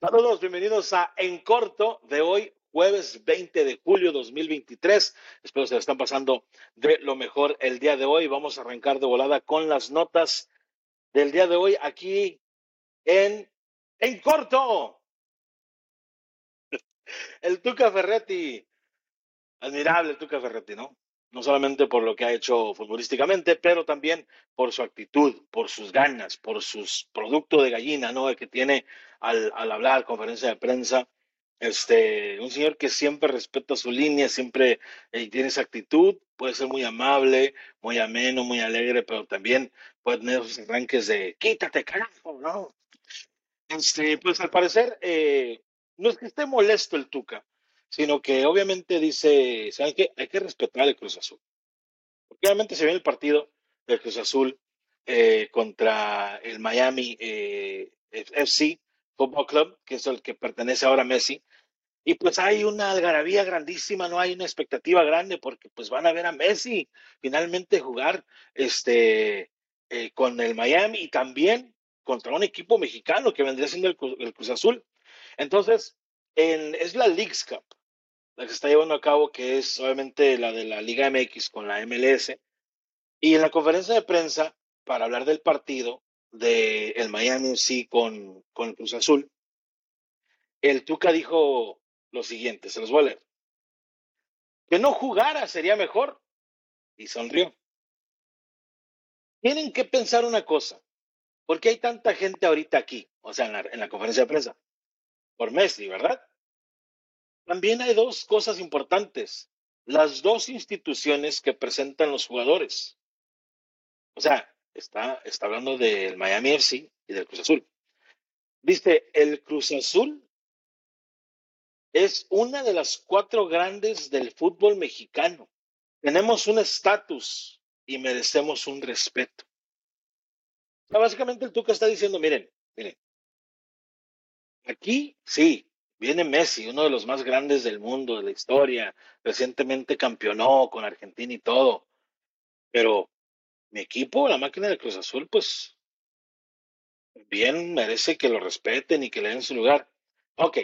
Saludos, bienvenidos a En Corto de hoy, jueves 20 de julio 2023. Espero se la están pasando de lo mejor el día de hoy. Vamos a arrancar de volada con las notas del día de hoy aquí en En Corto. El Tuca Ferretti. Admirable el Tuca Ferretti, ¿no? No solamente por lo que ha hecho futbolísticamente, pero también por su actitud, por sus ganas, por sus productos de gallina, ¿no? Que tiene al, al hablar, conferencia de prensa. Este, un señor que siempre respeta su línea, siempre eh, tiene esa actitud, puede ser muy amable, muy ameno, muy alegre, pero también puede tener esos arranques de quítate, carajo, ¿no? Este, pues al parecer, eh, no es que esté molesto el Tuca, sino que obviamente dice, ¿saben qué? Hay que respetar el Cruz Azul. Porque obviamente se viene el partido del Cruz Azul eh, contra el Miami eh, FC Football Club, que es el que pertenece ahora a Messi. Y pues hay una algarabía grandísima, no hay una expectativa grande porque pues van a ver a Messi finalmente jugar este, eh, con el Miami y también contra un equipo mexicano que vendría siendo el, el Cruz Azul. Entonces, en, es la Leagues Cup la que se está llevando a cabo, que es obviamente la de la Liga MX con la MLS. Y en la conferencia de prensa, para hablar del partido del el Miami FC con, con el Cruz Azul, el Tuca dijo lo siguiente, se los voy a leer. Que no jugara sería mejor. Y sonrió. Tienen que pensar una cosa. ¿Por qué hay tanta gente ahorita aquí? O sea, en la, en la conferencia de prensa. Por Messi, ¿verdad? También hay dos cosas importantes. Las dos instituciones que presentan los jugadores. O sea, está, hablando del Miami FC y del Cruz Azul. Dice, el Cruz Azul es una de las cuatro grandes del fútbol mexicano. Tenemos un estatus y merecemos un respeto. O sea, básicamente el Tuca está diciendo, miren, miren, aquí sí, Viene Messi, uno de los más grandes del mundo, de la historia. Recientemente campeonó con Argentina y todo. Pero mi equipo, la máquina de Cruz Azul, pues bien merece que lo respeten y que le den su lugar. Ok.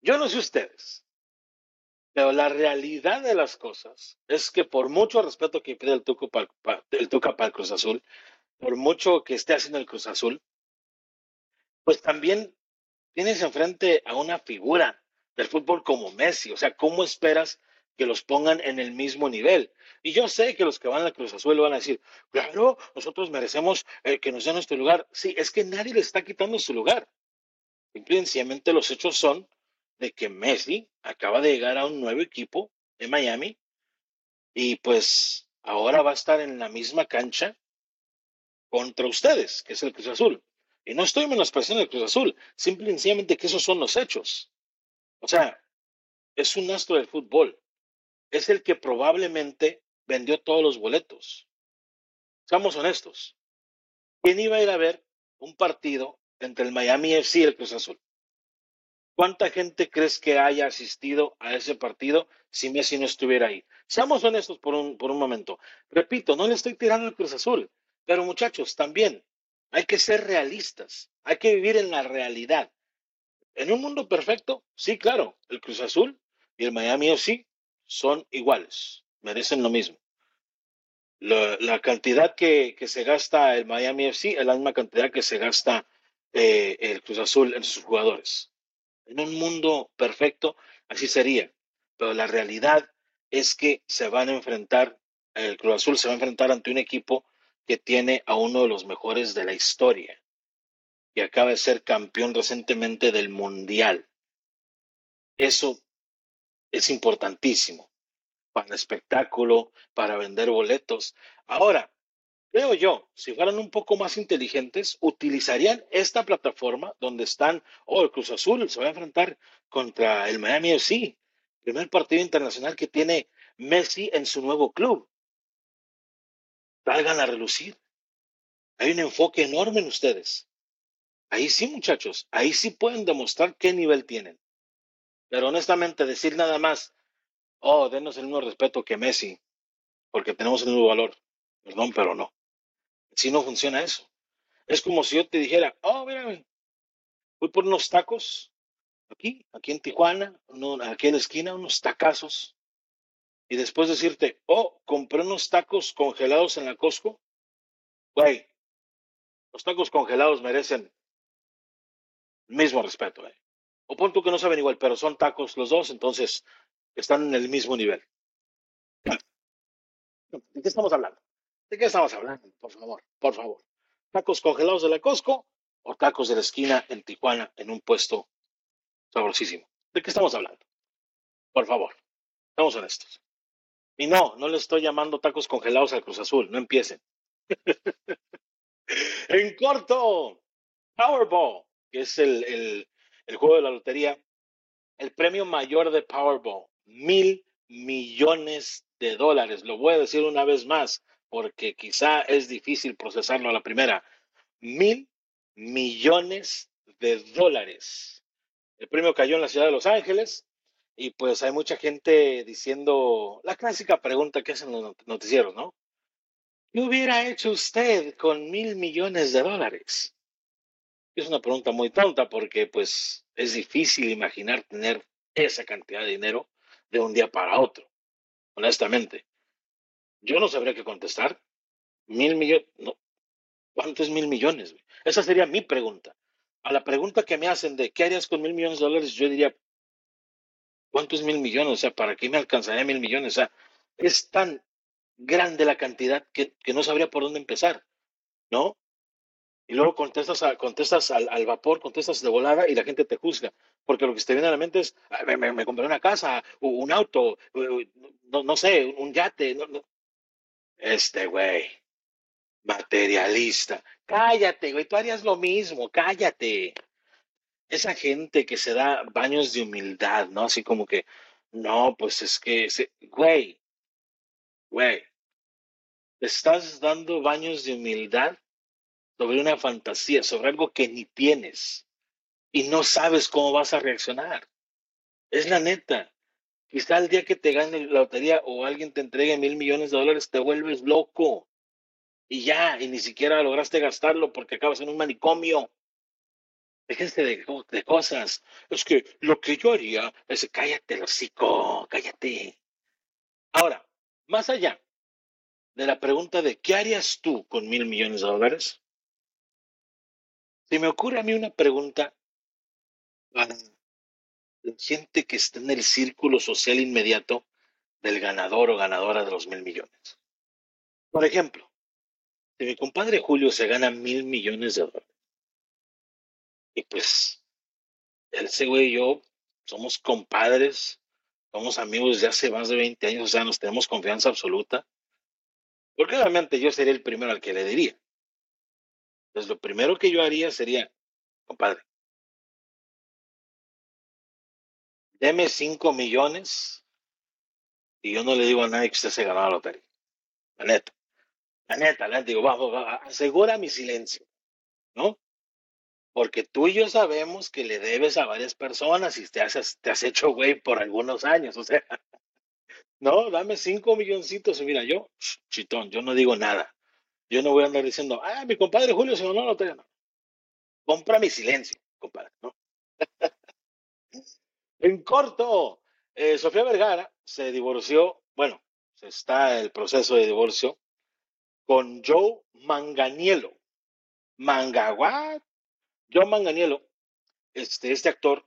Yo no sé ustedes, pero la realidad de las cosas es que por mucho respeto que pide el Tuca para, el, Tuca para el Cruz Azul, por mucho que esté haciendo el Cruz Azul, pues también tienes enfrente a una figura del fútbol como Messi. O sea, ¿cómo esperas que los pongan en el mismo nivel? Y yo sé que los que van a Cruz Azul van a decir, claro, nosotros merecemos eh, que nos den nuestro lugar. Sí, es que nadie le está quitando su lugar. Simplemente los hechos son de que Messi acaba de llegar a un nuevo equipo en Miami y pues ahora va a estar en la misma cancha contra ustedes, que es el Cruz Azul. Y no estoy menospreciando el Cruz Azul, simple y sencillamente que esos son los hechos. O sea, es un astro del fútbol. Es el que probablemente vendió todos los boletos. Seamos honestos. ¿Quién iba a ir a ver un partido entre el Miami FC y el Cruz Azul? ¿Cuánta gente crees que haya asistido a ese partido si Messi no estuviera ahí? Seamos honestos por un, por un momento. Repito, no le estoy tirando al Cruz Azul, pero muchachos, también hay que ser realistas, hay que vivir en la realidad. En un mundo perfecto, sí, claro, el Cruz Azul y el Miami FC son iguales, merecen lo mismo. La, cantidad que, se gasta el Miami FC es la misma cantidad que se gasta eh, el Cruz Azul en sus jugadores. En un mundo perfecto, así sería. Pero la realidad es que se van a enfrentar, el Cruz Azul se va a enfrentar ante un equipo que tiene a uno de los mejores de la historia, y acaba de ser campeón recientemente del Mundial. Eso es importantísimo para el espectáculo, para vender boletos. Ahora, creo yo, si fueran un poco más inteligentes, utilizarían esta plataforma donde están, oh, el Cruz Azul se va a enfrentar contra el Miami FC, primer partido internacional que tiene Messi en su nuevo club salgan a relucir. Hay un enfoque enorme en ustedes. Ahí sí, muchachos, ahí sí pueden demostrar qué nivel tienen. Pero honestamente, decir nada más, oh, denos el mismo respeto que Messi, porque tenemos el mismo valor. Perdón, pero no. Si no funciona eso. Es como si yo te dijera, oh, mira, Fui por unos tacos aquí, aquí en Tijuana, aquí en la esquina, unos tacazos. Y después decirte, oh, compré unos tacos congelados en la Costco. Güey, los tacos congelados merecen el mismo respeto. Eh. O pon tú que no saben igual, pero son tacos los dos, entonces están en el mismo nivel. ¿De qué estamos hablando? ¿De qué estamos hablando? Por favor, por favor. ¿Tacos congelados de la Costco o tacos de la esquina en Tijuana en un puesto sabrosísimo? ¿De qué estamos hablando? Por favor, estamos honestos. Y no, no le estoy llamando tacos congelados al Cruz Azul, no empiecen. en corto, Powerball, que es el, el juego de la lotería, el premio mayor de Powerball, mil millones de dólares. Lo voy a decir una vez más porque quizá es difícil procesarlo a la primera. Mil millones de dólares. El premio cayó en la ciudad de Los Ángeles y pues hay mucha gente diciendo la clásica pregunta que hacen los noticieros, ¿no? ¿Qué hubiera hecho usted con mil millones de dólares? Es una pregunta muy tonta porque pues es difícil imaginar tener esa cantidad de dinero de un día para otro, honestamente. Yo no sabría qué contestar. Mil millones, no. ¿Cuántos mil millones? Esa sería mi pregunta. A la pregunta que me hacen de qué harías con mil millones de dólares, yo diría, ¿cuántos mil millones? O sea, ¿para qué me alcanzaría mil millones? O sea, es tan grande la cantidad que, que no sabría por dónde empezar, ¿no? Y luego contestas, contestas al, vapor, contestas de volada y la gente te juzga. Porque lo que te viene a la mente es, ah, me, compré una casa, un auto, no, no sé, un yate. Este güey, materialista. Cállate, güey, tú harías lo mismo, cállate. Esa gente que se da baños de humildad, ¿no? Así como que, no, pues es que, güey, güey, estás dando baños de humildad sobre una fantasía, sobre algo que ni tienes y no sabes cómo vas a reaccionar. Es la neta. Quizá el día que te gane la lotería o alguien te entregue mil millones de dólares, te vuelves loco. Y ya, y ni siquiera lograste gastarlo porque acabas en un manicomio. Déjense de, de cosas. Es que lo que yo haría es cállate, hocico, cállate. Ahora, más allá de la pregunta de ¿qué harías tú con mil millones de dólares? Se me ocurre a mí una pregunta para la gente que está en el círculo social inmediato del ganador o ganadora de los mil millones. Por ejemplo, si mi compadre Julio se gana mil millones de dólares, y pues ese güey y yo somos compadres, somos amigos desde hace más de 20 años, o sea, nos tenemos confianza absoluta, porque obviamente yo sería el primero al que le diría. Entonces, lo primero que yo haría sería, compadre, deme cinco millones y yo no le digo a nadie que usted se ganó la lotería. La neta. La neta, la digo, vamos, asegura mi silencio, ¿no? Porque tú y yo sabemos que le debes a varias personas y te has, hecho güey por algunos años, o sea, no, dame cinco milloncitos y mira, yo, chitón, yo no digo nada. Yo no voy a andar diciendo, ah, mi compadre Julio se ganó la lotería. No. Compra mi silencio, compadre. ¿no? en corto, eh, Sofía Vergara se divorció, bueno, está el proceso de divorcio con Joe Manganiello. Mangaguat. Joe Manganiello, este, este actor.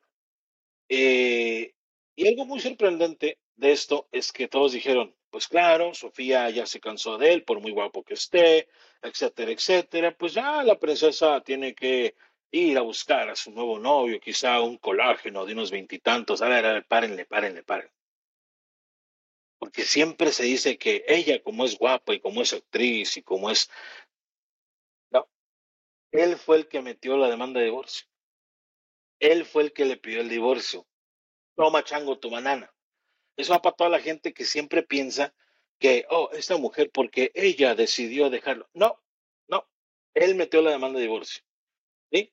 Eh, y algo muy sorprendente de esto es que todos dijeron, pues claro, Sofía ya se cansó de él, por muy guapo que esté, etcétera, etcétera. Pues ya la princesa tiene que ir a buscar a su nuevo novio, quizá un colágeno de unos veintitantos. A ver, a ver, párenle, párenle, párenle. Porque siempre se dice que ella, como es guapa y como es actriz y como es... Él fue el que metió la demanda de divorcio. Él fue el que le pidió el divorcio. Toma chango tu banana. Eso va para toda la gente que siempre piensa que, oh, esta mujer porque ella decidió dejarlo. No, no, él metió la demanda de divorcio. Y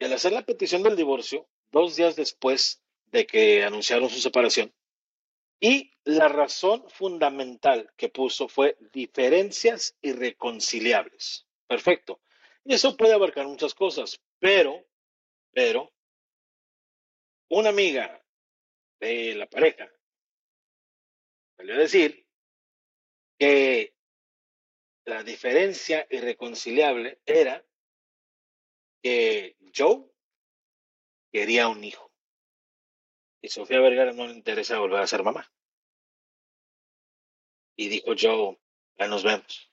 al hacer la petición del divorcio, dos días después de que anunciaron su separación, y la razón fundamental que puso fue diferencias irreconciliables. Perfecto. Y eso puede abarcar muchas cosas, pero, Pero una amiga de la pareja salió a decir que la diferencia irreconciliable era que Joe quería un hijo y Sofía Vergara no le interesa volver a ser mamá. Y dijo Joe, ya nos vemos.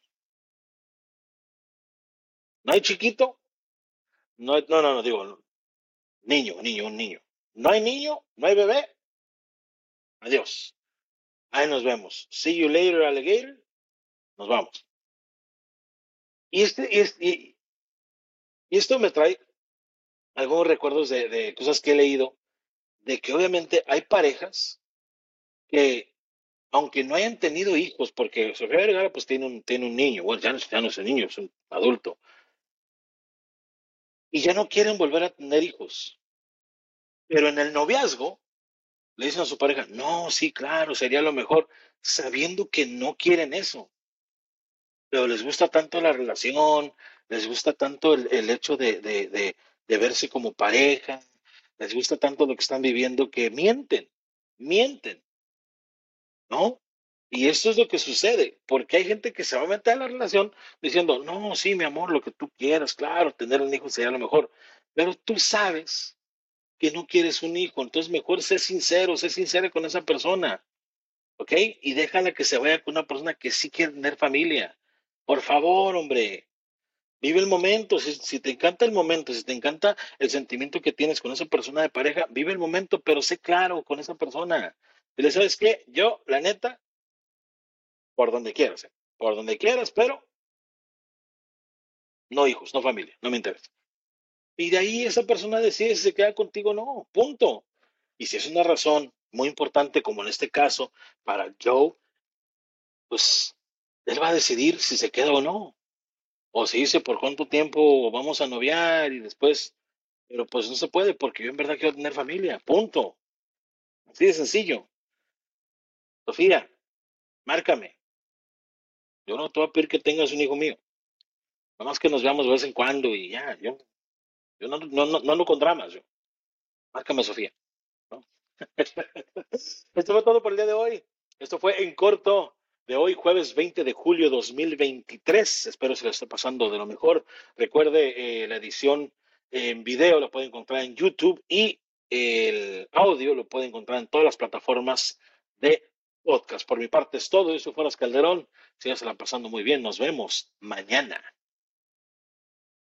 No hay chiquito, no, hay- no, no, no, digo, niño, niño, un niño. No hay niño, no hay bebé. Adiós. Ahí nos vemos. See you later, alligator. Nos vamos. Y, este, y, y esto me trae algunos recuerdos de, de cosas que he leído, de que obviamente hay parejas que, aunque no hayan tenido hijos, porque Sofía Vergara pues tiene un, tiene un niño, bueno, ya no, ya no es un niño, es un adulto, y ya no quieren volver a tener hijos. Pero en el noviazgo le dicen a su pareja, no, sí, claro, sería lo mejor, sabiendo que no quieren eso. Pero les gusta tanto la relación, les gusta tanto el, el hecho de, de, de, de verse como pareja, les gusta tanto lo que están viviendo que mienten, mienten. Y esto es lo que sucede, porque hay gente que se va a meter a la relación diciendo, no, sí, mi amor, lo que tú quieras, claro, tener un hijo sería lo mejor, pero tú sabes que no quieres un hijo, entonces mejor sé sincero, sé sincera con esa persona, ¿ok? Y déjala que se vaya con una persona que sí quiere tener familia. Por favor, hombre, vive el momento, si, te encanta el momento, si te encanta el sentimiento que tienes con esa persona de pareja, vive el momento, pero sé claro con esa persona. Dile, ¿sabes qué? Yo, la neta, por donde quieras, ¿eh? por donde quieras, pero no hijos, no familia, no me interesa. Y de ahí esa persona decide si se queda contigo o no, punto. Y si es una razón muy importante, como en este caso, para Joe, pues él va a decidir si se queda o no. O si dice por cuánto tiempo vamos a noviar y después, pero pues no se puede porque yo en verdad quiero tener familia, punto. Así de sencillo. Sofía, márcame. Yo no te voy a pedir que tengas un hijo mío. Nada más que nos veamos de vez en cuando y ya, yo, yo no, no, no, no con dramas, yo. Márcame, Sofía. Esto fue todo por el día de hoy. Esto fue en corto de hoy, jueves 20 de julio 2023. Espero se lo esté pasando de lo mejor. Recuerde, eh, la edición en video lo puede encontrar en YouTube y el audio lo puede encontrar en todas las plataformas de podcast. Por mi parte es todo. Yo soy Fueras Calderón. Síganse la pasando muy bien. Nos vemos mañana.